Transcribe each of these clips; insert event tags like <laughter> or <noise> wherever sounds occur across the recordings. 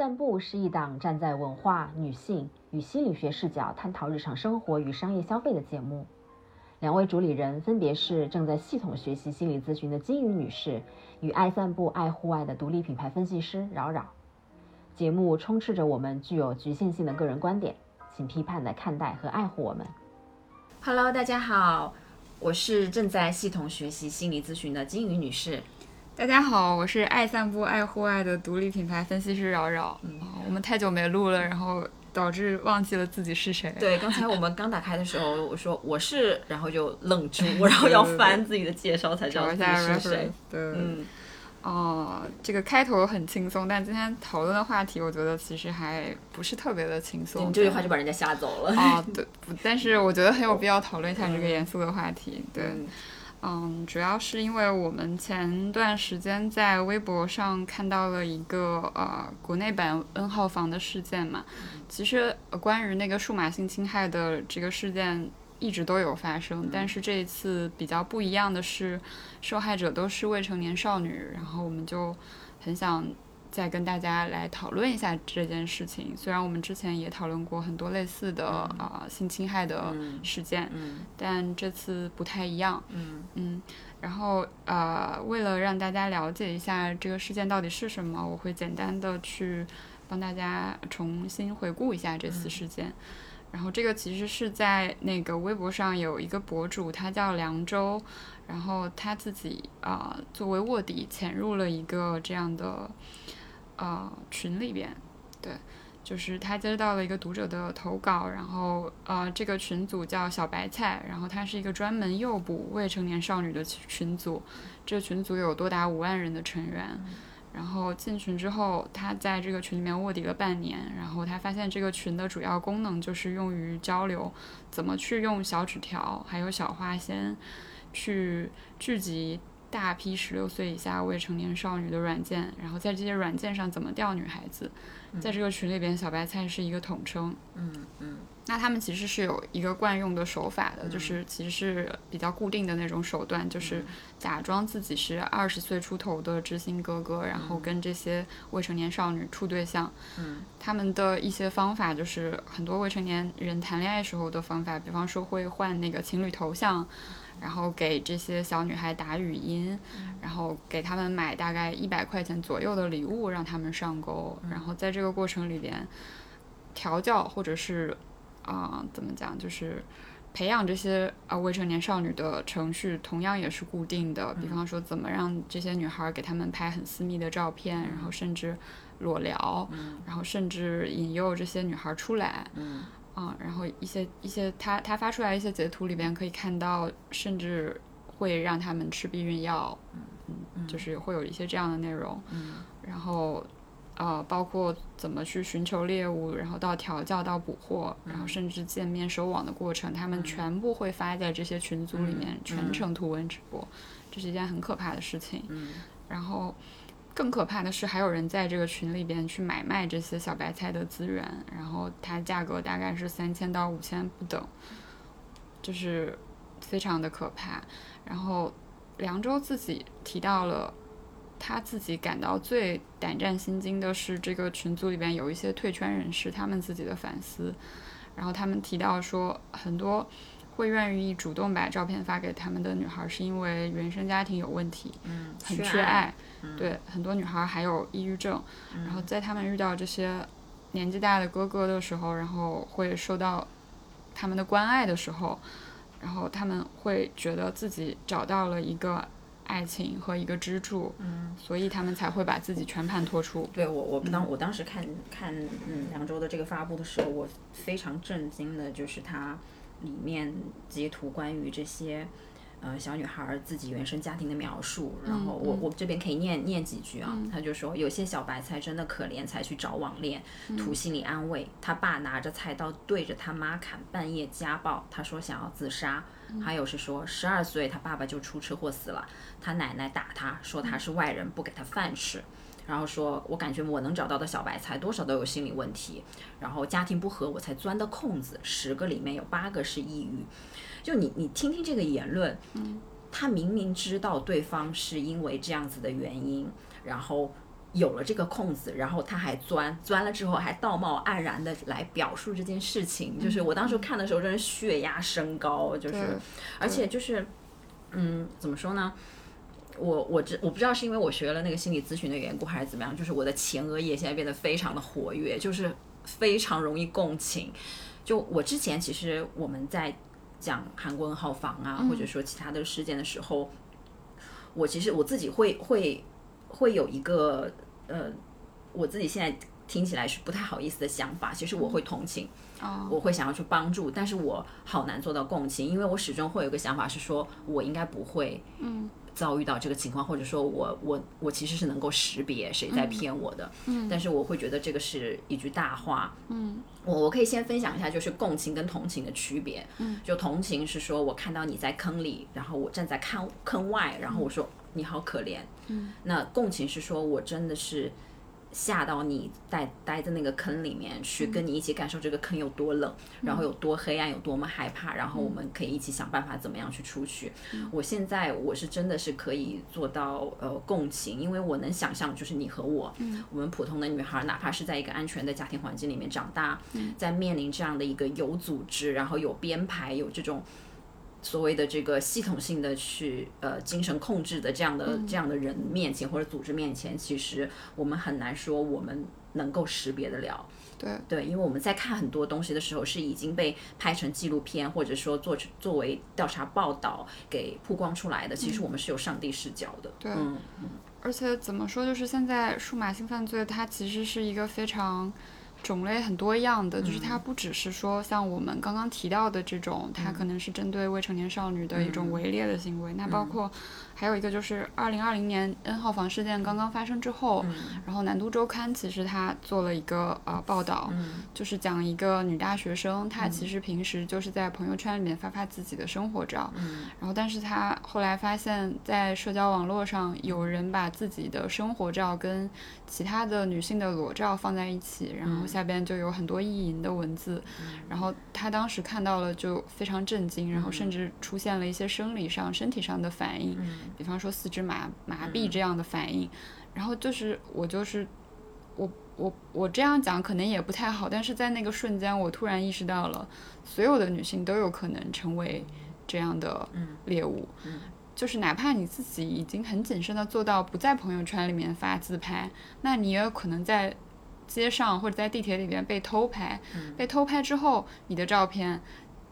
散步是一档站在文化、女性与心理学视角探讨日常生活与商业消费的节目。两位主理人分别是正在系统学习心理咨询的金鱼女士与爱散步、爱户外的独立品牌分析师扰扰。节目充斥着我们具有局限性的个人观点，请批判地看待和爱护我们。Hello，大家好，我是正在系统学习心理咨询的金鱼女士。大家好，我是爱散步、爱户外的独立品牌分析师扰扰。嗯，我们太久没录了，然后导致忘记了自己是谁。对，刚才我们刚打开的时候，我说我是，然后就愣住，然后要翻自己的介绍才知道自己找一下是谁。对，嗯，哦、这个开头很轻松，但今天讨论的话题，我觉得其实还不是特别的轻松。你这句话就把人家吓走了。哦，对，不，但是我觉得很有必要讨论一下这个严肃的话题。对，嗯嗯，主要是因为我们前段时间在微博上看到了一个呃国内版 N 号房的事件嘛。其实、呃关于那个数码性侵害的这个事件一直都有发生，但是这一次比较不一样的是，受害者都是未成年少女，然后我们就很想。再跟大家来讨论一下这件事情。虽然我们之前也讨论过很多类似的啊、性侵害的嗯事件，嗯但这次不太一样。嗯嗯，然后呃，为了让大家了解一下这个事件到底是什么，我会简单的去帮大家重新回顾一下这次事件。然后这个其实是在那个微博上有一个博主，他叫凉州，然后他自己啊、呃作为卧底潜入了一个这样的呃群里边，对。就是他接到了一个读者的投稿，然后呃，这个群组叫小白菜，然后它是一个专门诱捕未成年少女的群群组，这个群组有多达五万人的成员。然后进群之后，他在这个群里面卧底了半年，然后他发现这个群的主要功能就是用于交流怎么去用小纸条还有小花仙去聚集大批十六岁以下未成年少女的软件，然后在这些软件上怎么钓女孩子。在这个群里边，小白菜是一个统称。嗯嗯那他们其实是有一个惯用的手法的，就是其实是比较固定的那种手段，就是假装自己是二十岁出头的知心哥哥，然后跟这些未成年少女处对象。嗯他们的一些方法就是很多未成年人谈恋爱时候的方法，比方说会换那个情侣头像，然后给这些小女孩打语音，然后给他们买大概一百块钱左右的礼物，让他们上钩。然后在这个过程里边，调教或者是啊、怎么讲，就是培养这些啊、未成年少女的程序，同样也是固定的。比方说，怎么让这些女孩给他们拍很私密的照片，然后甚至裸聊，然后甚至引诱这些女孩出来。嗯啊，然后一些一些他他发出来一些截图里边可以看到，甚至会让他们吃避孕药，嗯，就是会有一些这样的内容，嗯然后呃，包括怎么去寻求猎物，然后到调教到捕获，然后甚至见面收网的过程，他们全部会发在这些群组里面，全程图文直播，这是一件很可怕的事情。嗯然后更可怕的是，还有人在这个群里边去买卖这些小白菜的资源，然后它价格大概是三千到五千不等，就是非常的可怕。然后凉州自己提到了。他自己感到最胆战心惊的是，这个群组里边有一些退圈人士，他们自己的反思，然后他们提到说，很多会愿意主动把照片发给他们的女孩，是因为原生家庭有问题，嗯，很缺缺爱，嗯对，很多女孩还有抑郁症，然后在他们遇到这些年纪大的哥哥的时候，然后会受到他们的关爱的时候，然后他们会觉得自己找到了一个爱情和一个支柱，嗯，所以他们才会把自己全盘托出。对我，我当我当时看看嗯凉州的这个发布的时候，我非常震惊的，就是它里面截图关于这些呃小女孩儿自己原生家庭的描述，然后我我这边可以念念几句啊，他就说有些小白菜真的可怜，才去找网恋，图心理安慰。他爸拿着菜刀对着他妈砍，半夜家暴，他说想要自杀。还有是说十二岁他爸爸就出车祸死了，他奶奶打他说他是外人，不给他饭吃。然后说，我感觉我能找到的小白菜多少都有心理问题，然后家庭不和我才钻的空子，十个里面有八个是抑郁。就你你听听这个言论，他明明知道对方是因为这样子的原因，然后有了这个空子，然后他还钻，钻了之后还道貌岸然的来表述这件事情，就是我当时看的时候，真是血压升高，就是，而且就是，嗯，怎么说呢？我我知我不知道是因为我学了那个心理咨询的缘故还是怎么样，就是我的前额叶现在变得非常的活跃，就是非常容易共情。就我之前其实我们在讲韩国人号房啊，或者说其他的事件的时候，我其实我自己会会会有一个呃，我自己现在听起来是不太好意思的想法，其实我会同情。哦，我会想要去帮助，但是我好难做到共情，因为我始终会有一个想法是说，我应该不会，嗯，遭遇到这个情况，或者说我我我其实是能够识别谁在骗我的，嗯，但是我会觉得这个是一句大话，嗯，我我可以先分享一下，就是共情跟同情的区别，嗯，就同情是说我看到你在坑里，然后我站在坑坑外，然后我说、你好可怜，嗯，那共情是说我真的是。吓到你待待在那个坑里面去，跟你一起感受这个坑有多冷，然后有多黑暗，有多么害怕，然后我们可以一起想办法怎么样去出去。我现在我是真的是可以做到呃共情，因为我能想象就是你和我，我们普通的女孩，哪怕是在一个安全的家庭环境里面长大，在面临这样的一个有组织，然后有编排，有这种。所谓的这个系统性的去呃精神控制的这样的、这样的人面前或者组织面前，其实我们很难说我们能够识别得了。对对，因为我们在看很多东西的时候，是已经被拍成纪录片，或者说做作为调查报道给曝光出来的。其实我们是有上帝视角的。对嗯，而且怎么说，就是现在数码性犯罪它其实是一个非常。种类很多样的，就是它不只是说像我们刚刚提到的这种，它可能是针对未成年少女的一种围猎的行为。那包括还有一个就是二零二零年 N 号房事件刚刚发生之后，然后南都周刊其实它做了一个呃报道，就是讲一个女大学生，她其实平时就是在朋友圈里面发发自己的生活照，然后但是她后来发现，在社交网络上有人把自己的生活照跟其他的女性的裸照放在一起，然后下边就有很多意淫的文字，然后她当时看到了就非常震惊，然后甚至出现了一些生理上、身体上的反应，比方说四肢麻麻痹这样的反应，然后就是我就是我我我这样讲可能也不太好，但是在那个瞬间，我突然意识到了，所有的女性都有可能成为这样的猎物。就是哪怕你自己已经很谨慎的做到不在朋友圈里面发自拍，那你也有可能在街上或者在地铁里面被偷拍。被偷拍之后，你的照片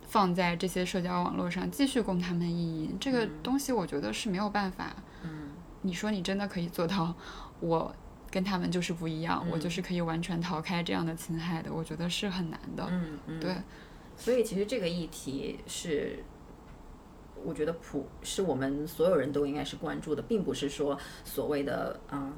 放在这些社交网络上，继续供他们意淫。这个东西我觉得是没有办法。嗯你说你真的可以做到，我跟他们就是不一样，我就是可以完全逃开这样的侵害的，我觉得是很难的。嗯嗯，对，所以其实这个议题是，我觉得普是我们所有人都应该是关注的，并不是说所谓的嗯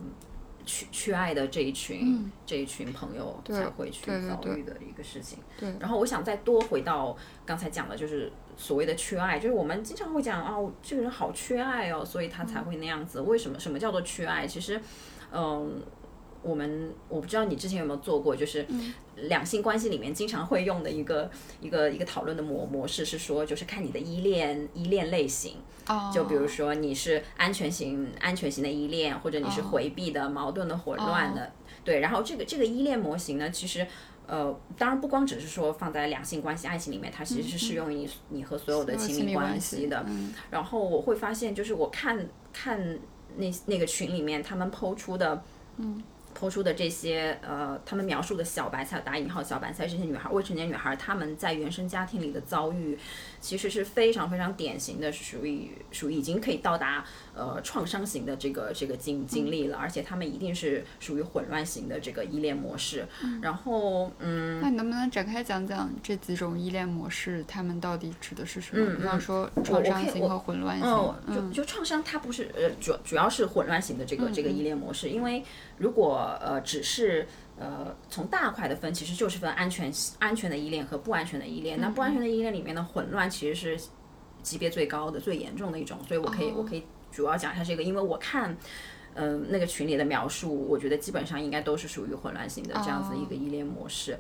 缺缺爱的这一群、这一群朋友才会去遭遇的一个事情。对然后我想再多回到刚才讲的，就是所谓的缺爱，就是我们经常会讲哦，这个人好缺爱哦，所以他才会那样子。为什么？什么叫做缺爱？其实，嗯。我们我不知道你之前有没有做过，就是两性关系里面经常会用的一个一个一个讨论的模模式是说，就是看你的依恋依恋类型，哦，就比如说你是安全型安全型的依恋，或者你是哦回避的、矛盾的、混乱的，对。然后这个这个依恋模型呢，其实呃，当然不光只是说放在两性关系、爱情里面，它其实是适用于你、你和所有的亲密关系的。嗯然后我会发现，就是我看看那那个群里面他们抛出的，嗯。抛出的这些呃，他们描述的小白菜打引号小白菜这些女孩，未成年女孩，她们在原生家庭里的遭遇，其实是非常非常典型的，是属于属于已经可以到达呃创伤型的这个这个经经历了，而且她们一定是属于混乱型的这个依恋模式。然后嗯，那你能不能展开讲讲这几种依恋模式，他们到底指的是什么？嗯比方说创伤型和混乱型。哦，就嗯就创伤，它不是呃主主要是混乱型的这个这个依恋模式，因为如果呃只是呃从大块的分，其实就是分安全安全的依恋和不安全的依恋。那不安全的依恋里面的混乱其实是级别最高的、最严重的一种，所以我可以、我可以主要讲一下这个，因为我看。嗯、那个群里的描述，我觉得基本上应该都是属于混乱型的这样子一个依恋模式。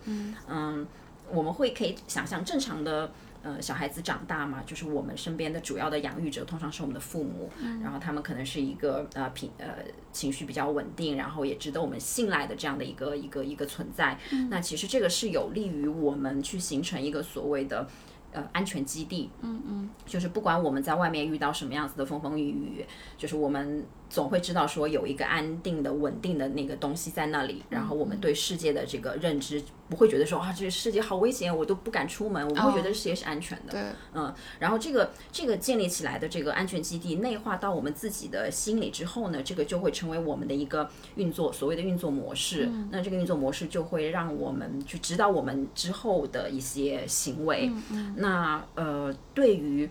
嗯我们会可以想象正常的呃，小孩子长大嘛，就是我们身边的主要的养育者通常是我们的父母，然后他们可能是一个呃平呃情绪比较稳定，然后也值得我们信赖的这样的一个一个一个存在。那其实这个是有利于我们去形成一个所谓的。呃，安全基地，嗯嗯，就是不管我们在外面遇到什么样子的风风雨雨，就是我们总会知道说有一个安定的、稳定的那个东西在那里，然后我们对世界的这个认知不会觉得说啊，这个世界好危险，我都不敢出门，我们会觉得世界是安全的。对，嗯，然后这个这个建立起来的这个安全基地内化到我们自己的心里之后呢，这个就会成为我们的一个运作所谓的运作模式。那这个运作模式就会让我们去指导我们之后的一些行为。那呃，对于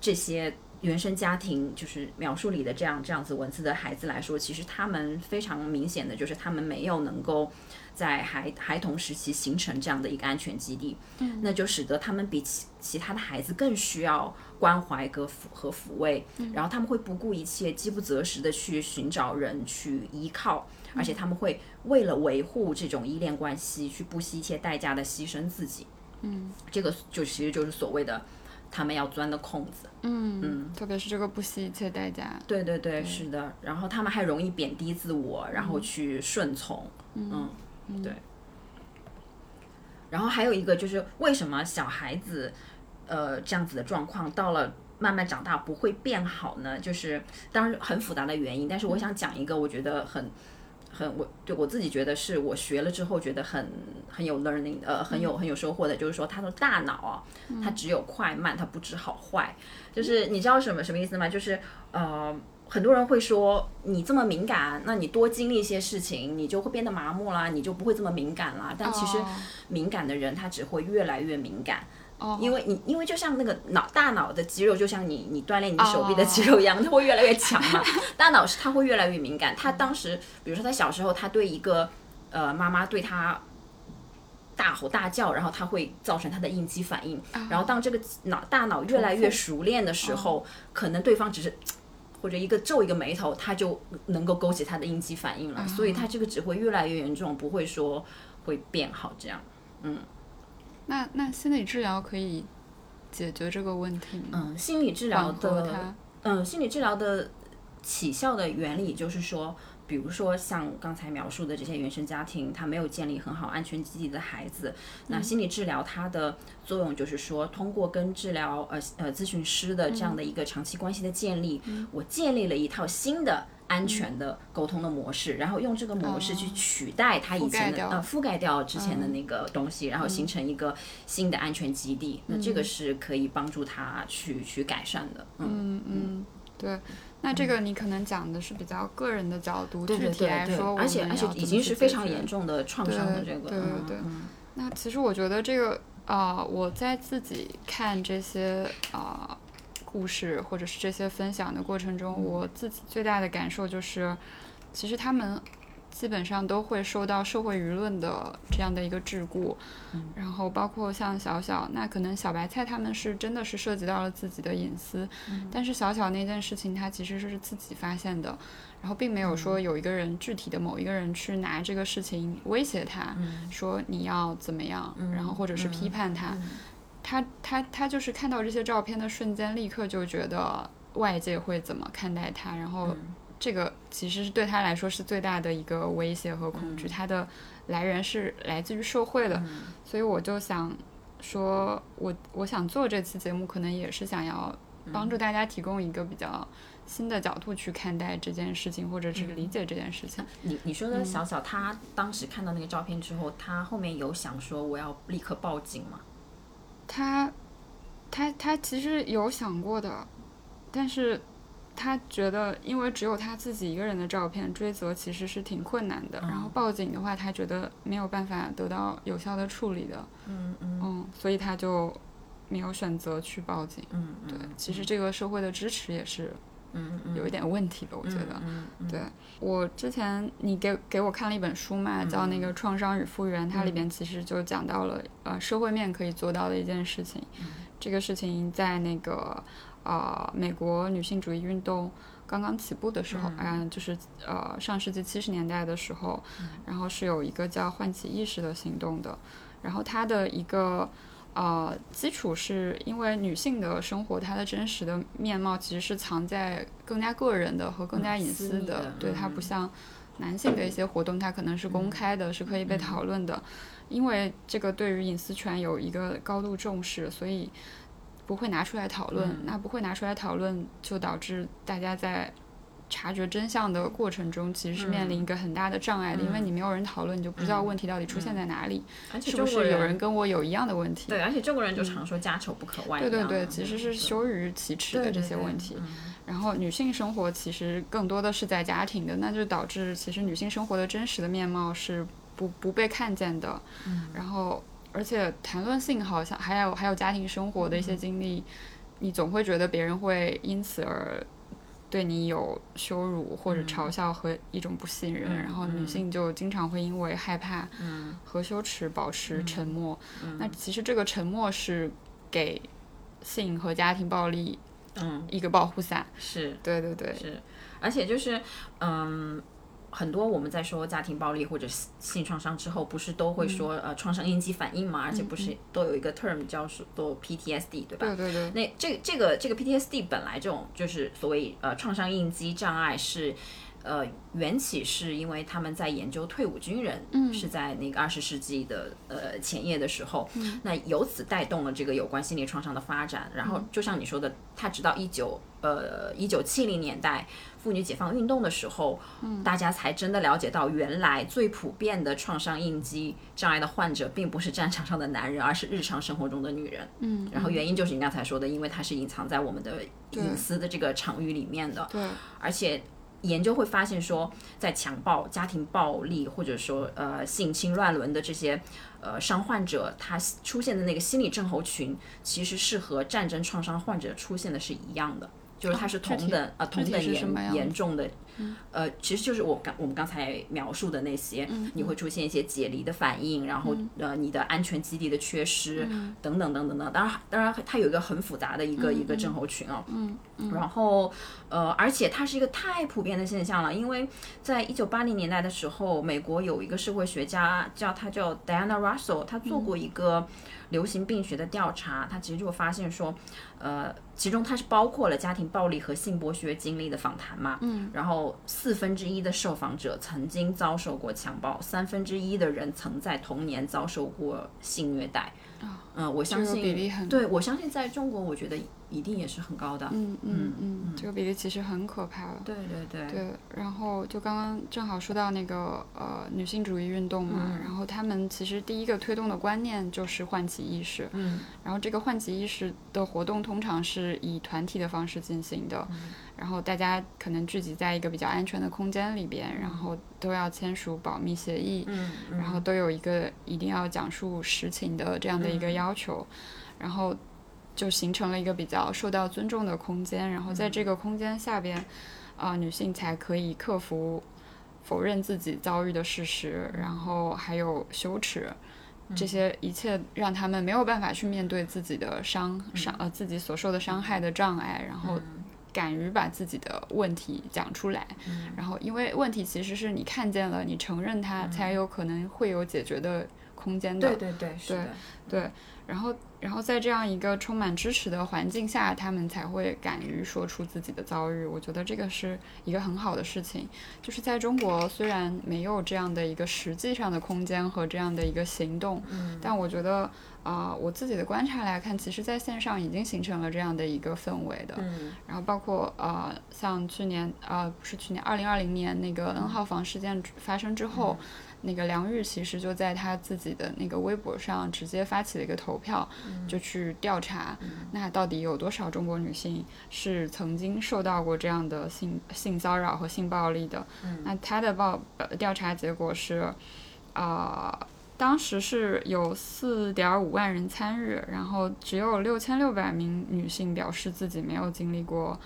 这些原生家庭，就是描述里的这样这样子文字的孩子来说，其实他们非常明显的就是他们没有能够在孩孩童时期形成这样的一个安全基地，嗯，那就使得他们比其其他的孩子更需要关怀和抚和抚慰，嗯。然后他们会不顾一切、饥不择食的去寻找人去依靠，而且他们会为了维护这种依恋关系，去不惜一切代价的牺牲自己。嗯，这个就其实就是所谓的他们要钻的空子。嗯嗯，特别是这个不惜一切代价。对对对，是的。然后他们还容易贬低自我，然后去顺从。嗯，对。然后还有一个就是为什么小孩子，呃，这样子的状况到了慢慢长大不会变好呢？就是当然很复杂的原因，但是我想讲一个我觉得很。很我对我自己觉得是我学了之后觉得很很有 learning 呃很有很有收获的，就是说他的大脑啊，它只有快慢，它不知好坏。就是你知道什么什么意思吗？就是呃很多人会说你这么敏感，那你多经历一些事情，你就会变得麻木啦，你就不会这么敏感啦。但其实敏感的人他只会越来越敏感。因为你，因为就像那个脑大脑的肌肉，就像你你锻炼你手臂的肌肉一样，它会越来越强嘛。<laughs> 大脑是它会越来越敏感。他当时，比如说他小时候，他对一个呃妈妈对他大吼大叫，然后他会造成他的应激反应。然后当这个脑大脑越来越熟练的时候，可能对方只是或者一个皱一个眉头，他就能够勾起他的应激反应了。所以他这个只会越来越严重，不会说会变好这样。嗯。那那心理治疗可以解决这个问题吗？嗯，心理治疗的，嗯，心理治疗的起效的原理就是说，比如说像刚才描述的这些原生家庭，他没有建立很好安全基地的孩子，那心理治疗它的作用就是说，通过跟治疗呃呃咨询师的这样的一个长期关系的建立，我建立了一套新的。安全的沟通的模式，然后用这个模式去取代它以前的呃覆盖掉之前的那个东西，然后形成一个新的安全基地。那这个是可以帮助他去去改善的。嗯嗯，对。那这个你可能讲的是比较个人的角度，具体来说，而且而且已经是非常严重的创伤的这个。对对对。那其实我觉得这个啊，我在自己看这些啊。故事或者是这些分享的过程中，我自己最大的感受就是，其实他们基本上都会受到社会舆论的这样的一个桎梏，然后包括像小小，那可能小白菜他们是真的是涉及到了自己的隐私，但是小小那件事情他其实是自己发现的，然后并没有说有一个人具体的某一个人去拿这个事情威胁他，说你要怎么样，然后或者是批判他。他他他就是看到这些照片的瞬间，立刻就觉得外界会怎么看待他，然后这个其实是对他来说是最大的一个威胁和恐惧。他的来源是来自于社会的，所以我就想说，我我想做这期节目，可能也是想要帮助大家提供一个比较新的角度去看待这件事情，或者是理解这件事情。<laughs> 你你说的小小，他当时看到那个照片之后，他后面有想说我要立刻报警吗？他，他他其实有想过的，但是他觉得，因为只有他自己一个人的照片，追责其实是挺困难的。然后报警的话，他觉得没有办法得到有效的处理的。嗯嗯。嗯，所以他就没有选择去报警。嗯对，其实这个社会的支持也是。嗯有一点问题的，我觉得。嗯对。我之前你给给我看了一本书嘛，叫那个《创伤与复原》，它里边其实就讲到了呃社会面可以做到的一件事情。这个事情在那个呃美国女性主义运动刚刚起步的时候，嗯，就是呃上世纪七十年代的时候，然后是有一个叫唤起意识的行动的，然后它的一个。呃，基础是因为女性的生活，她的真实的面貌其实是藏在更加个人的和更加隐私的，对，它不嗯像男性的一些活动，它可能是公开的，是可以被讨论的。因为这个对于隐私权有一个高度重视，所以不会拿出来讨论。嗯那不会拿出来讨论，就导致大家在察觉真相的过程中，其实是面临一个很大的障碍的，因为你没有人讨论，你就不知道问题到底出现在哪里，是不是有人跟我有一样的问题？对，而且中国人就常说家丑不可外扬。对对对，其实是羞于启齿的这些问题。嗯然后女性生活其实更多的是在家庭的，那就导致其实女性生活的真实的面貌是不不被看见的。嗯然后而且谈论性好像还有还有家庭生活的一些经历，你总会觉得别人会因此而。对你有羞辱或者嘲笑和一种不信任，嗯然后女嗯性就经常会因为害怕嗯和羞耻保持沉默。嗯那其实这个沉默是给性和家庭暴力嗯，一个保护伞。是对对对，是，而且就是嗯。很多我们在说家庭暴力或者性性创伤之后，不是都会说、呃创伤应激反应嘛？而且不是都有一个 term 叫做 PTSD，对吧？对对对，那这这个这个 PTSD 本来这种就是所谓呃创伤应激障碍是。呃，缘起是因为他们在研究退伍军人，嗯是在那个二十世纪的呃前夜的时候，嗯那由此带动了这个有关心理创伤的发展。然后就像你说的，他直到一九呃一九七零年代妇女解放运动的时候，嗯大家才真的了解到，原来最普遍的创伤应激障碍的患者，并不是战场上的男人，而是日常生活中的女人。嗯，然后原因就是你刚才说的，因为它是隐藏在我们的隐私的这个场域里面的，对，而且研究会发现说，在强暴、家庭暴力或者说呃性侵乱伦的这些呃伤患者，他出现的那个心理症候群，其实是和战争创伤患者出现的是一样的。就是它是同等、呃同等严严重的，呃，其实就是我刚我们刚才描述的那些，嗯你会出现一些解离的反应，然后呃你的安全基地的缺失、嗯。等等等等等。当然当然它有一个很复杂的一个、一个症候群哦，嗯然后呃而且它是一个太普遍的现象了，因为在一九八零年代的时候，美国有一个社会学家叫他叫 Diana Russell，他做过一个流行病学的调查，他其实就发现说，呃，其中它是包括了家庭暴力和性剥削经历的访谈嘛，嗯，然后四分之一的受访者曾经遭受过强暴，三分之一的人曾在童年遭受过性虐待，嗯、我相这个信比例很对我相信在中国，我觉得一定也是很高的，嗯嗯嗯，这个比例其实很可怕了。对对对，对，然后就刚刚正好说到那个呃女性主义运动嘛，嗯。然后他们其实第一个推动的观念就是唤起意识，嗯。然后这个唤起意识的活动通常是以团体的方式进行的，然后大家可能聚集在一个比较安全的空间里边，然后都要签署保密协议，嗯，然后都有一个一定要讲述实情的这样的一嗯。个要求，然后就形成了一个比较受到尊重的空间，然后在这个空间下边，啊、女性才可以克服否认自己遭遇的事实，然后还有羞耻。这些一切让他们没有办法去面对自己的伤伤呃自己所受的伤害的障碍，然后敢于把自己的问题讲出来，然后因为问题其实是你看见了，你承认它，才有可能会有解决的空间的。对对对，是的，对，然后然后在这样一个充满支持的环境下，他们才会敢于说出自己的遭遇。我觉得这个是一个很好的事情。就是在中国，虽然没有这样的一个实际上的空间和这样的一个行动，嗯但我觉得啊、我自己的观察来看，其实在线上已经形成了这样的一个氛围的。嗯然后包括呃，像去年呃，不是去年二零二零年那个 N 号房事件发生之后，那个梁玉其实就在他自己的那个微博上直接发起了一个投票，就去调查，那到底有多少中国女性是曾经受到过这样的性性骚扰和性暴力的？那他的报呃调查结果是，啊、当时是有四点五万人参与，然后只有六千六百名女性表示自己没有经历过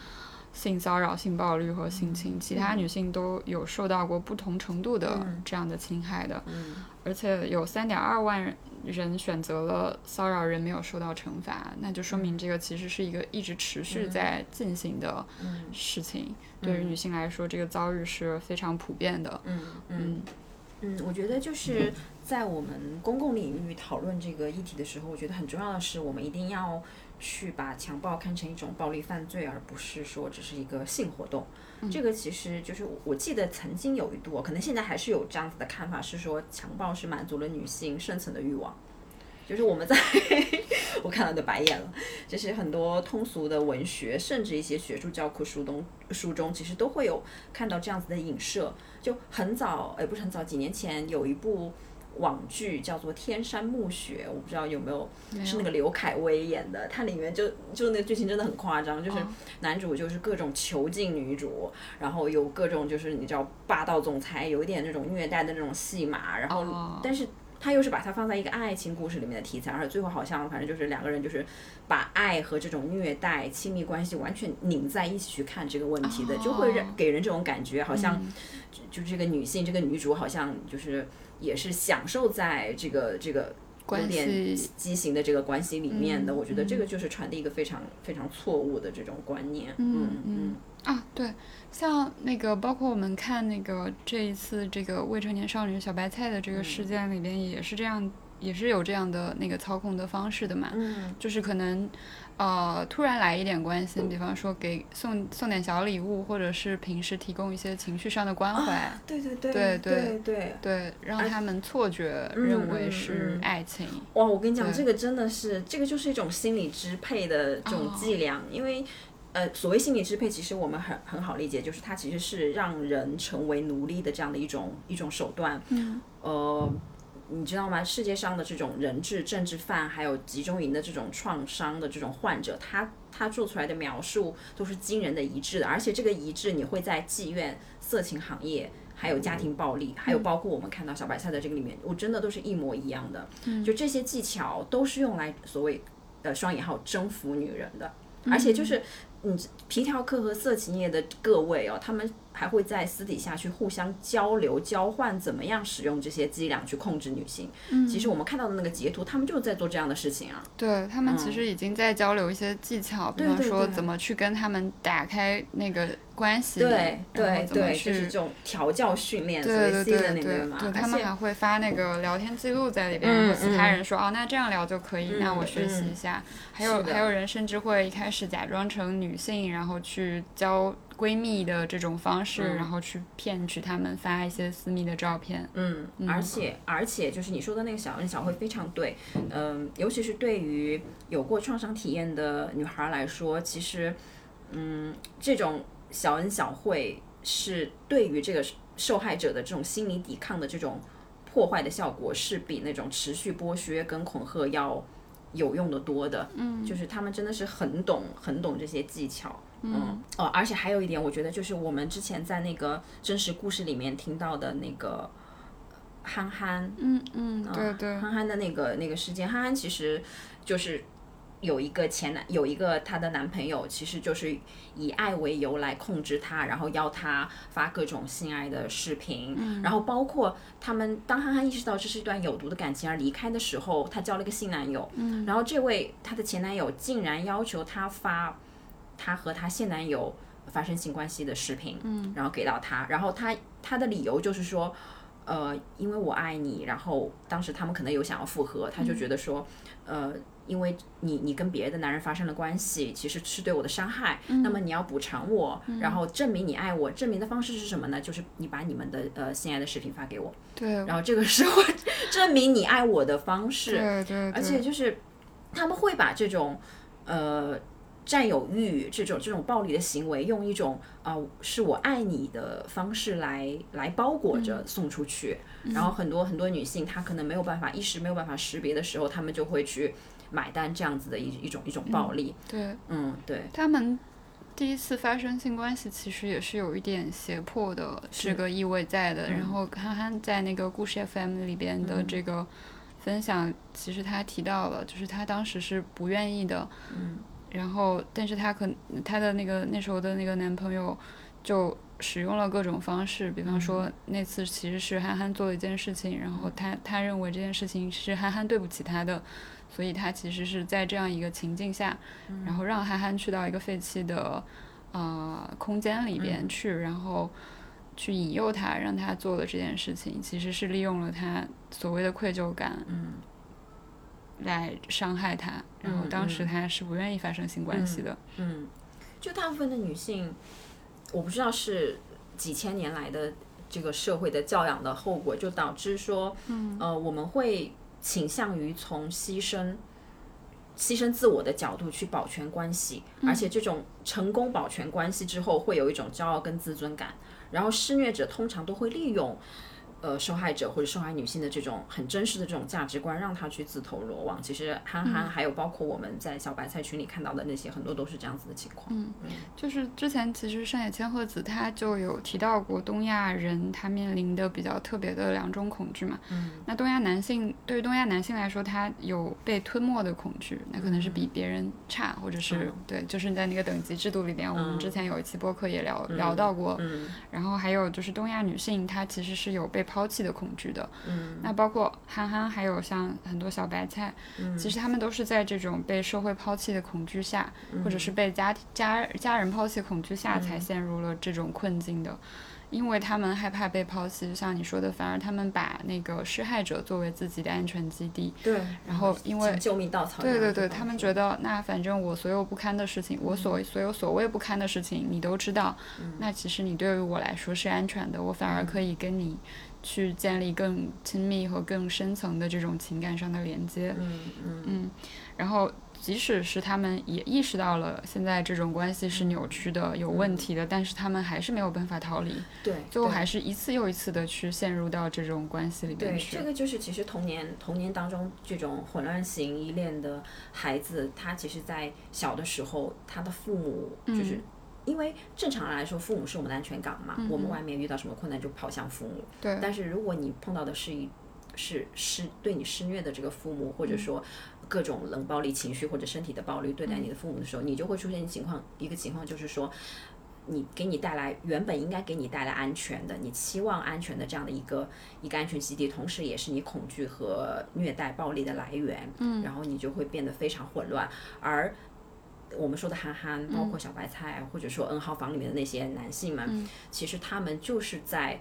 性骚扰、性暴力和性侵，其他女性都有受到过不同程度的这样的侵害的，嗯而且有三点二万人选择了骚扰人没有受到惩罚，那就说明这个其实是一个一直持续在进行的事情。对于女性来说，这个遭遇是非常普遍的。嗯嗯嗯嗯，我觉得就是在我们公共领域讨论这个议题的时候，我觉得很重要的是，我们一定要去把强暴看成一种暴力犯罪，而不是说只是一个性活动。这个其实就是我记得曾经有一度，可能现在还是有这样子的看法，是说强暴是满足了女性深层的欲望。就是我们在 <laughs> 我看到的白眼了，就是很多通俗的文学，甚至一些学术教科书中书中，其实都会有看到这样子的影射。就很早，哎，不是很早，几年前有一部网剧叫做《天山暮雪》，我不知道有没有，是那个刘恺威演的。它里面就就那个剧情真的很夸张，就是男主就是各种囚禁女主，然后有各种就是你知道霸道总裁，有一点那种虐待的那种戏码，然后但是。他又是把它放在一个爱情故事里面的题材，而且最后好像反正就是两个人就是把爱和这种虐待、亲密关系完全拧在一起去看这个问题的，就会让给人这种感觉，好像就这个女性这个女主好像就是也是享受在这个这个有点畸形的这个关系里面的。我觉得这个就是传递一个非常非常错误的这种观念。嗯嗯啊，对。像那个，包括我们看那个这一次这个未成年少女小白菜的这个事件里边，也是这样，也是有这样的那个操控的方式的嘛。嗯。就是可能，呃，突然来一点关心，比方说给送送点小礼物，或者是平时提供一些情绪上的关怀。对对对。对对对对。让他们错觉认为是爱情。哇，我跟你讲，这个真的是，这个就是一种心理支配的这种伎俩，因为。呃，所谓心理支配，其实我们很很好理解，就是它其实是让人成为奴隶的这样的一种一种手段。嗯。呃，你知道吗？世界上的这种人质、政治犯，还有集中营的这种创伤的这种患者，他他做出来的描述都是惊人的一致的，而且这个一致你会在妓院、色情行业，还有家庭暴力，还有包括我们看到小白菜的这个里面，我真的都是一模一样的。嗯。就这些技巧都是用来所谓呃双引号征服女人的，而且就是。你，皮条客和色情业的各位哦，他们还会在私底下去互相交流、交换，怎么样使用这些伎俩去控制女性。嗯，其实我们看到的那个截图，他们就是在做这样的事情啊。对他们其实已经在交流一些技巧，比方说怎么去跟他们打开那个。关系对对对，就是这种调教训练，对对对对对，他们还会发那个聊天记录在里边，然后其他人说哦，那这样聊就可以，那我学习一下。还有还有人甚至会一开始假装成女性，然后去交闺蜜的这种方式，然后去骗取他们发一些私密的照片。嗯，而且而且就是你说的那个小恩小惠非常对，嗯，尤其是对于有过创伤体验的女孩来说，其实嗯这种。小恩小惠是对于这个受害者的这种心理抵抗的这种破坏的效果，是比那种持续剥削跟恐吓要有用的多的。嗯，就是他们真的是很懂很懂这些技巧。嗯，哦，而且还有一点，我觉得就是我们之前在那个真实故事里面听到的那个憨憨，嗯嗯，对对，憨憨的那个那个事件，憨憨其实就是。有一个前男，有一个她的男朋友，其实就是以爱为由来控制她，然后要她发各种性爱的视频，嗯。然后包括他们当憨憨意识到这是一段有毒的感情而离开的时候，她交了一个新男友，嗯。然后这位她的前男友竟然要求她发她和她现男友发生性关系的视频，嗯然后给到她，然后她她的理由就是说，呃，因为我爱你，然后当时他们可能有想要复合，他就觉得说，呃。因为你你跟别的男人发生了关系，其实是对我的伤害。那么你要补偿我，然后证明你爱我。证明的方式是什么呢？就是你把你们的呃性爱的视频发给我。对。然后这个是我 <laughs> 证明你爱我的方式。对对。而且就是他们会把这种呃占有欲这种这种暴力的行为，用一种啊是我爱你的方式来来包裹着送出去。然后很多很多女性她可能没有办法一时没有办法识别的时候，她们就会去。买单这样子的一一种一种暴力，对，嗯，对，他们第一次发生性关系其实也是有一点胁迫的这个意味在的。然后憨憨在那个故事 FM 里边的这个分享，其实他提到了，就是他当时是不愿意的，嗯，然后但是她可她的那个那时候的那个男朋友就使用了各种方式，比方说那次其实是憨憨做了一件事情，然后他他认为这件事情是憨憨对不起他的。所以他其实是在这样一个情境下，然后让憨憨去到一个废弃的，呃，空间里边去，然后去引诱他，让他做了这件事情，其实是利用了他所谓的愧疚感，嗯，来伤害他。然后当时他是不愿意发生性关系的。嗯，就大部分的女性，我不知道是几千年来的这个社会的教养的后果，就导致说，嗯，呃，我们会倾向于从牺牲。牺牲自我的角度去保全关系，而且这种成功保全关系之后，会有一种骄傲跟自尊感。然后施虐者通常都会利用。呃，受害者或者受害女性的这种很真实的这种价值观，让她去自投罗网。其实憨憨还有包括我们在小白菜群里看到的那些，很多都是这样子的情况。嗯，就是之前其实上野千鹤子她就有提到过，东亚人他面临的比较特别的两种恐惧嘛。嗯。那东亚男性对于东亚男性来说，他有被吞没的恐惧，那可能是比别人差，或者是对，就是在那个等级制度里边，我们之前有一期播客也聊聊到过。嗯。然后还有就是东亚女性，她其实是有被。抛弃的恐惧的，嗯，那包括憨憨，还有像很多小白菜，嗯，其实他们都是在这种被社会抛弃的恐惧下，或者是被家家家人抛弃恐惧下，才陷入了这种困境的。因为他们害怕被抛弃，就像你说的，反而他们把那个施害者作为自己的安全基地。对。然后因为救命稻草。对对对，他们觉得那反正我所有不堪的事情，我所所有所谓不堪的事情，你都知道。嗯。那其实你对于我来说是安全的，我反而可以跟你去建立更亲密和更深层的这种情感上的连接。嗯嗯。嗯，然后。即使是他们也意识到了现在这种关系是扭曲的、有问题的，但是他们还是没有办法逃离。对，最后还是一次又一次的去陷入到这种关系里面去。对，这个就是其实童年童年当中这种混乱型依恋的孩子，他其实，在小的时候，他的父母就是因为正常来说，父母是我们的安全港嘛，我们外面遇到什么困难就跑向父母。对。但是如果你碰到的是一是施对你施虐的这个父母，或者说。各种冷暴力情绪或者身体的暴力对待你的父母的时候，你就会出现情况，一个情况就是说，你给你带来原本应该给你带来安全的，你期望安全的这样的一个一个安全基地，同时也是你恐惧和虐待暴力的来源。嗯，然后你就会变得非常混乱。而我们说的憨憨，包括小白菜，或者说 N 号房里面的那些男性们，其实他们就是在。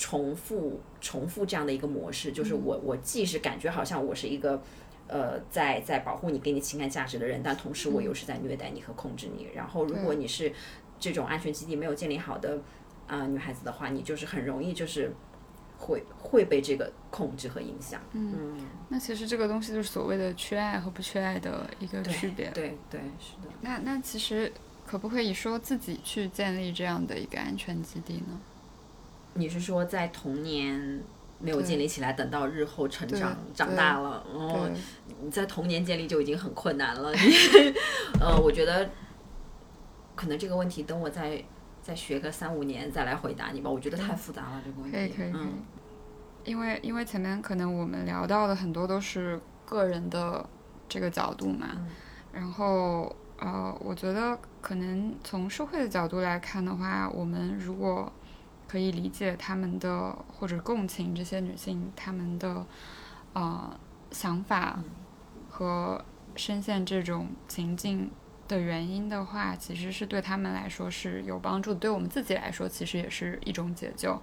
重复重复这样的一个模式，就是我我既是感觉好像我是一个，呃，在在保护你、给你情感价值的人，但同时我又是在虐待你和控制你。然后，如果你是这种安全基地没有建立好的啊女孩子的话，你就是很容易就是会会被这个控制和影响。嗯，那其实这个东西就是所谓的缺爱和不缺爱的一个区别。对对是的。那那其实可不可以说自己去建立这样的一个安全基地呢？你是说在童年没有建立起来，等到日后成长长大了，然后你在童年建立就已经很困难了。<laughs> 呃，我觉得可能这个问题等我再再学个三五年再来回答你吧。我觉得太复杂了这个问题。可以可以可以。因为因为前面可能我们聊到的很多都是个人的这个角度嘛，然后呃，我觉得可能从社会的角度来看的话，我们如果可以理解他们的或者共情这些女性她们的呃想法和深陷这种情境的原因的话，其实是对他们来说是有帮助，对我们自己来说其实也是一种解救。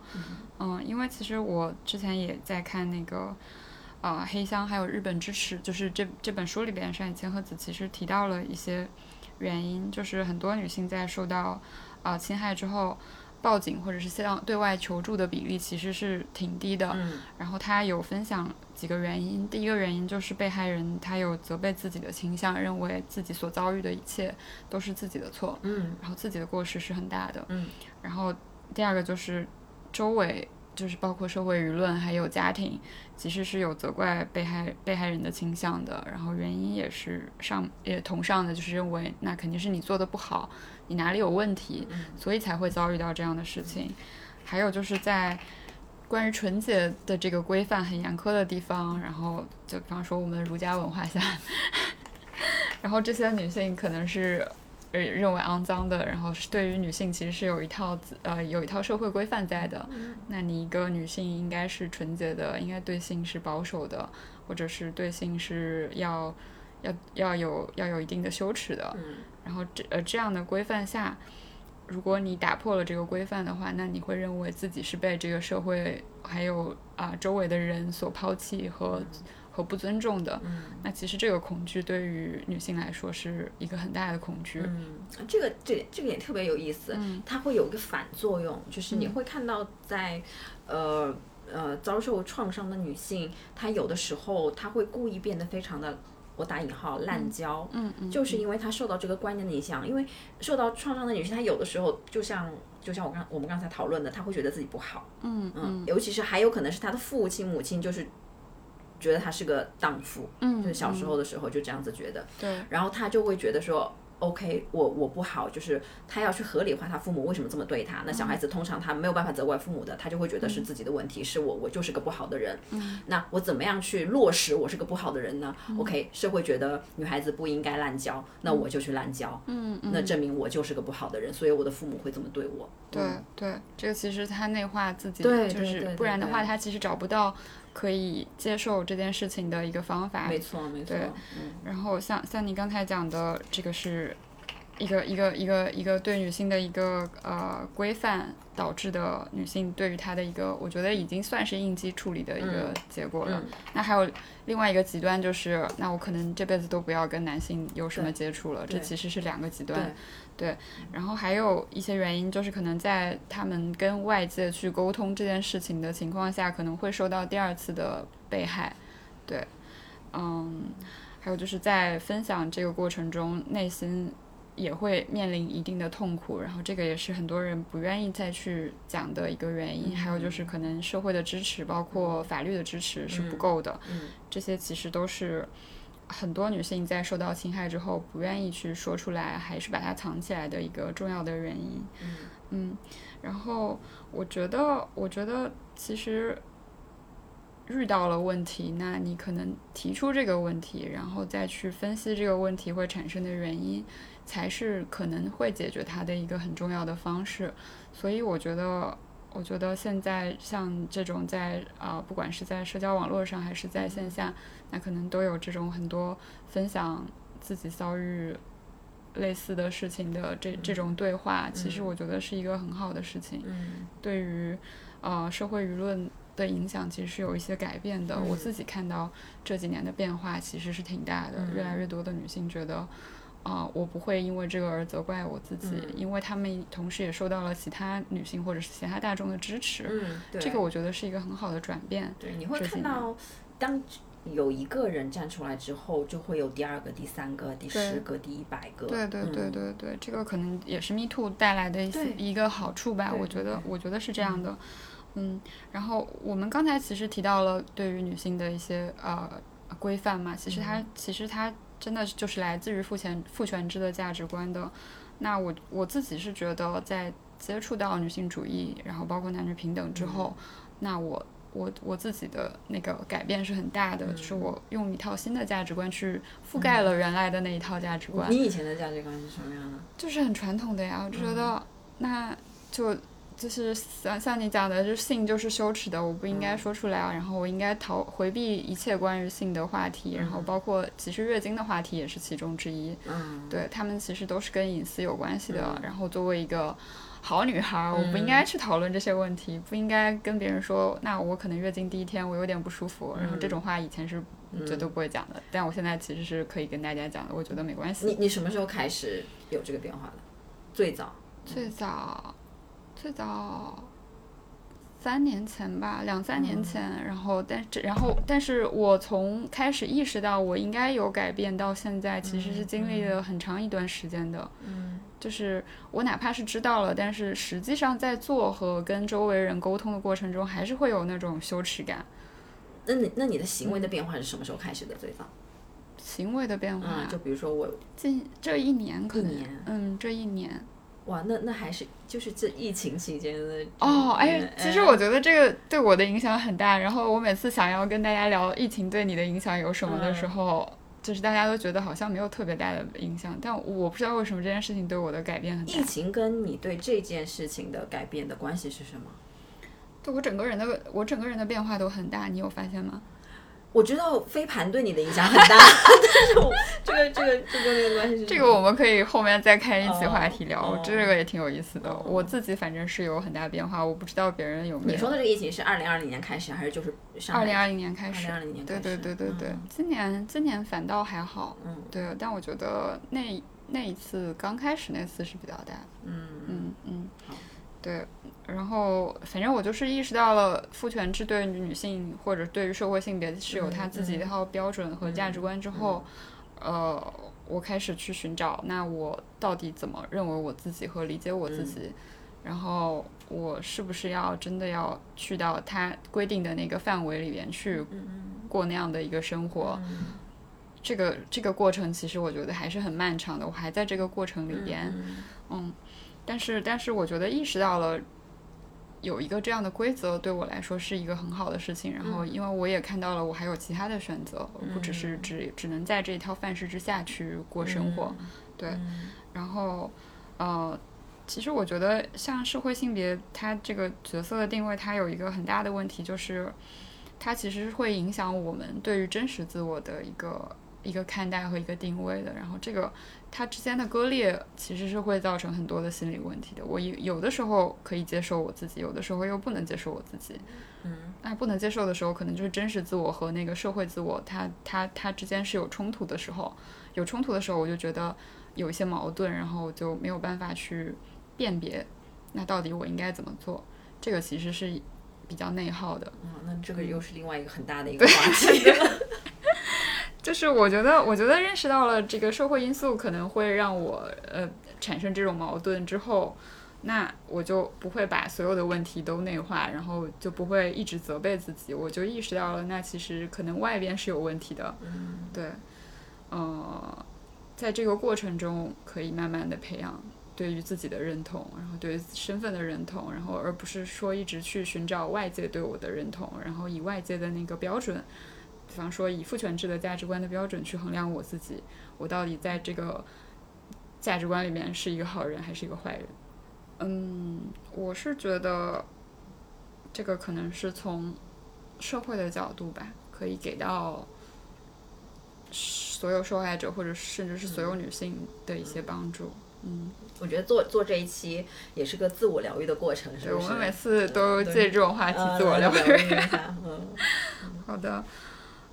嗯，因为其实我之前也在看那个呃黑箱还有日本支持，就是这这本书里边上野千鹤子其实提到了一些原因，就是很多女性在受到啊侵害之后。报警或者是向对外求助的比例其实是挺低的。嗯。然后他有分享几个原因，第一个原因就是被害人他有责备自己的倾向，认为自己所遭遇的一切都是自己的错。嗯。然后自己的过失是很大的。嗯。然后第二个就是周围，就是包括社会舆论还有家庭，其实是有责怪被害被害人的倾向的。然后原因也是上也同上的，就是认为那肯定是你做的不好。你哪里有问题，所以才会遭遇到这样的事情。还有就是在关于纯洁的这个规范很严苛的地方，然后就比方说我们儒家文化下，<laughs> 然后这些女性可能是呃认为肮脏的，然后是对于女性其实是有一套呃有一套社会规范在的。那你一个女性应该是纯洁的，应该对性是保守的，或者是对性是要要要有要有一定的羞耻的。然后这呃这样的规范下，如果你打破了这个规范的话，那你会认为自己是被这个社会还有啊周围的人所抛弃和和不尊重的。那其实这个恐惧对于女性来说是一个很大的恐惧。嗯，这个这这个也特别有意思，它会有一个反作用，就是你会看到在呃呃遭受创伤的女性，她有的时候她会故意变得非常的。我打引号滥交，嗯嗯，就是因为她受到这个观念的影响，因为受到创伤的女性，她有的时候就像就像我刚我们刚才讨论的，她会觉得自己不好，嗯嗯，尤其是还有可能是她的父亲母亲就是觉得他是个荡妇，嗯，就是小时候的时候就这样子觉得，对，然后他就会觉得说。OK，我我不好，就是他要去合理化他父母为什么这么对他。那小孩子通常他没有办法责怪父母的，他就会觉得是自己的问题，是我我就是个不好的人。嗯那我怎么样去落实我是个不好的人呢？OK，社会觉得女孩子不应该滥交，那我就去滥交。嗯那证明我就是个不好的人，所以我的父母会这么对我。对对，这个其实他内化自己，对就是不然的话，他其实找不到可以接受这件事情的一个方法。没错没错。然后像像你刚才讲的，这个是一个一个一个一个对女性的一个呃规范导致的女性对于她的一个，我觉得已经算是应激处理的一个结果了。那还有另外一个极端就是，那我可能这辈子都不要跟男性有什么接触了。这其实是两个极端。对。然后还有一些原因就是，可能在他们跟外界去沟通这件事情的情况下，可能会受到第二次的被害。对。嗯。还有就是在分享这个过程中，内心。也会面临一定的痛苦，然后这个也是很多人不愿意再去讲的一个原因。还有就是可能社会的支持，包括法律的支持是不够的。这些其实都是很多女性在受到侵害之后不愿意去说出来，还是把它藏起来的一个重要的原因。嗯，然后我觉得，我觉得其实遇到了问题，那你可能提出这个问题，然后再去分析这个问题会产生的原因。才是可能会解决它的一个很重要的方式，所以我觉得，我觉得现在像这种在啊，不管是在社交网络上还是在线下，那可能都有这种很多分享自己遭遇类似的事情的这这种对话，其实我觉得是一个很好的事情。嗯，对于呃社会舆论的影响，其实是有一些改变的。我自己看到这几年的变化其实是挺大的，越来越多的女性觉得。啊，我不会因为这个而责怪我自己，因为他们同时也受到了其他女性或者是其他大众的支持。嗯，对，这个我觉得是一个很好的转变。对，你会看到，当有一个人站出来之后，就会有第二个、第三个、第十个、第一百个。对对对对对，这个可能也是 Me Too 带来的一些一个好处吧。我觉得，我觉得是这样的。嗯，然后我们刚才其实提到了对于女性的一些呃规范嘛，其实它其实它。真的就是来自于父权父权制的价值观的。那我我自己是觉得，在接触到女性主义，然后包括男女平等之后，那我我我自己的那个改变是很大的，就是我用一套新的价值观去覆盖了原来的那一套价值观。你以前的价值观是什么样的？就是很传统的呀，我就觉得那就。就是像像你讲的，就是性就是羞耻的，我不应该说出来啊。然后我应该逃回避一切关于性的话题，然后包括其实月经的话题也是其中之一。嗯，对他们其实都是跟隐私有关系的。然后作为一个好女孩，我不应该去讨论这些问题，不应该跟别人说，那我可能月经第一天我有点不舒服。然后这种话以前是绝对不会讲的，但我现在其实是可以跟大家讲的，我觉得没关系。你你什么时候开始有这个变化的？最早？最早。最早三年前吧，两三年前，然后，但是，然后，但是我从开始意识到我应该有改变到现在，其实是经历了很长一段时间的。嗯，就是我哪怕是知道了，但是实际上在做和跟周围人沟通的过程中，还是会有那种羞耻感。那你那你的行为的变化是什么时候开始的？最早行为的变化，就比如说我近这一年，可能，嗯，这一年。哇，那那还是就是这疫情期间的哦，哎，其实我觉得这个对我的影响很大。然后我每次想要跟大家聊疫情对你的影响有什么的时候，就是大家都觉得好像没有特别大的影响。但我不知道为什么这件事情对我的改变很大。疫情跟你对这件事情的改变的关系是什么？对我整个人的我整个人的变化都很大，你有发现吗？我知道飞盘对你的影响很大，<laughs> 但是我这个这个这跟那个关系是这个我们可以后面再开一期话题聊，哦这个也挺有意思的。哦我自己反正是有很大变化，我不知道别人有没有。你说的这个疫情是二零二零年开始，还是就是上二零二零年开始，二零二零年开对对对对对，嗯。今年今年反倒还好，嗯。对，但我觉得那那一次刚开始那次是比较大的，嗯。嗯嗯。好，对，然后反正我就是意识到了父权制对女性或者对于社会性别是有它自己的一套标准和价值观之后，呃，我开始去寻找，那我到底怎么认为我自己和理解我自己，然后我是不是要真的要去到它规定的那个范围里边去过那样的一个生活？这个这个过程其实我觉得还是很漫长的，我还在这个过程里边，嗯，但是但是我觉得意识到了有一个这样的规则对我来说是一个很好的事情。然后因为我也看到了我还有其他的选择，我不只是只只能在这一套范式之下去过生活。对，然后呃，其实我觉得像社会性别它这个角色的定位，它有一个很大的问题就是。它其实会影响我们对于真实自我的一个一个看待和一个定位的。然后这个它之间的割裂其实是会造成很多的心理问题的。我有有的时候可以接受我自己，有的时候又不能接受我自己。嗯，那不能接受的时候，可能就是真实自我和那个社会自我，它它它之间是有冲突的时候，有冲突的时候，我就觉得有一些矛盾，然后就没有办法去辨别，那到底我应该怎么做？这个其实是比较内耗的。嗯，那这个又是另外一个很大的一个话题。<laughs> 就是我觉得，我觉得认识到了这个社会因素可能会让我呃产生这种矛盾之后，那我就不会把所有的问题都内化，然后就不会一直责备自己。我就意识到了，那其实可能外边是有问题的。嗯对，呃，在这个过程中可以慢慢的培养对于自己的认同，然后对于身份的认同，然后而不是说一直去寻找外界对我的认同，然后以外界的那个标准。比方说，以父权制的价值观的标准去衡量我自己，我到底在这个价值观里面是一个好人还是一个坏人？嗯，我是觉得这个可能是从社会的角度吧，可以给到所有受害者或者甚至是所有女性的一些帮助。嗯，我觉得做做这一期也是个自我疗愈的过程，是对，不是？我们每次都借这种话题嗯自我疗疗愈。嗯 <laughs> 好的，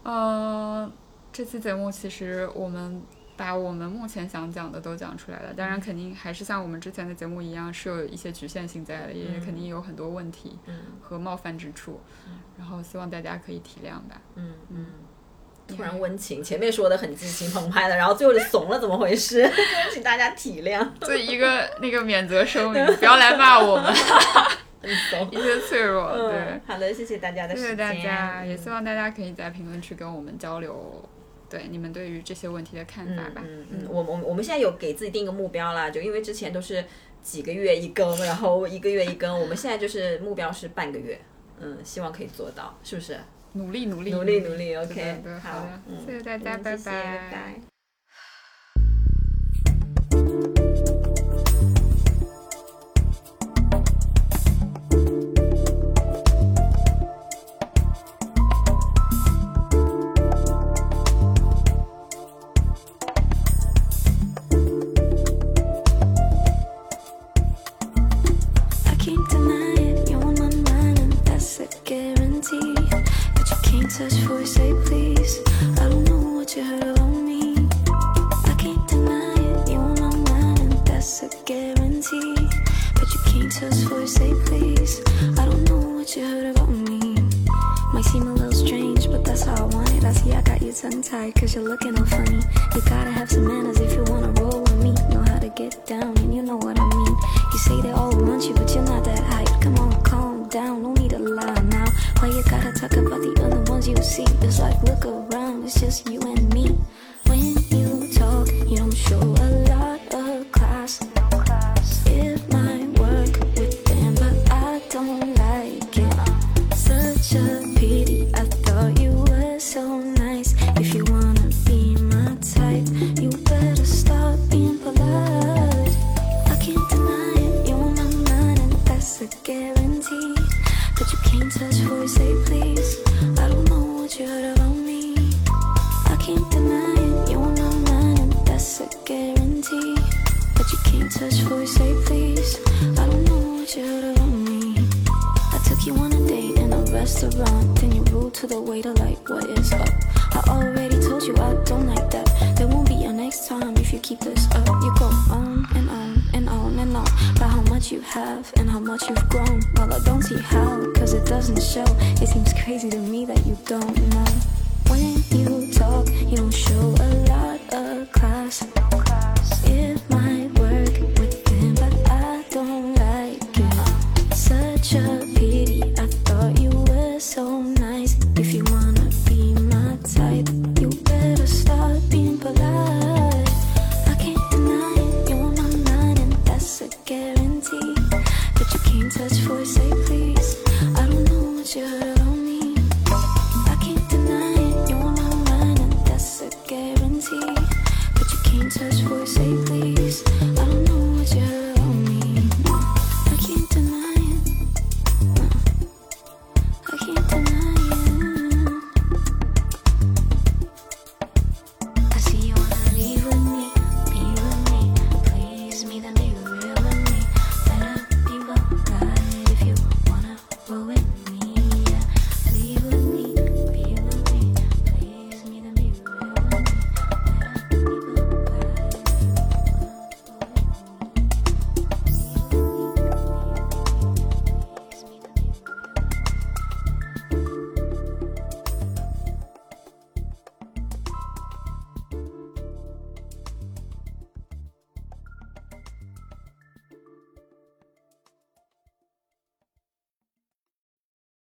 呃，这期节目其实我们把我们目前想讲的都讲出来了，当然肯定还是像我们之前的节目一样，是有一些局限性在的，也肯定有很多问题嗯和冒犯之处，然后希望大家可以体谅吧。嗯嗯。突然温情，前面说的很激情澎湃的，然后最后就怂了，怎么回事？<laughs> 请大家体谅。对一个那个免责声明，不要来骂我们，很怂。一些脆弱，对嗯。，好的，谢谢大家的时间。谢谢大家，也嗯希望大家可以在评论区跟我们交流，对你们对于这些问题的看法吧。嗯嗯，我我我们现在有给自己定个目标啦，就因为之前都是几个月一更，然后一个月一更，我们现在就是目标是半个月，嗯，希望可以做到，是不是？努力努力努力努力，OK，好的，嗯谢谢大家，拜拜 down, and you know what I mean. You say they all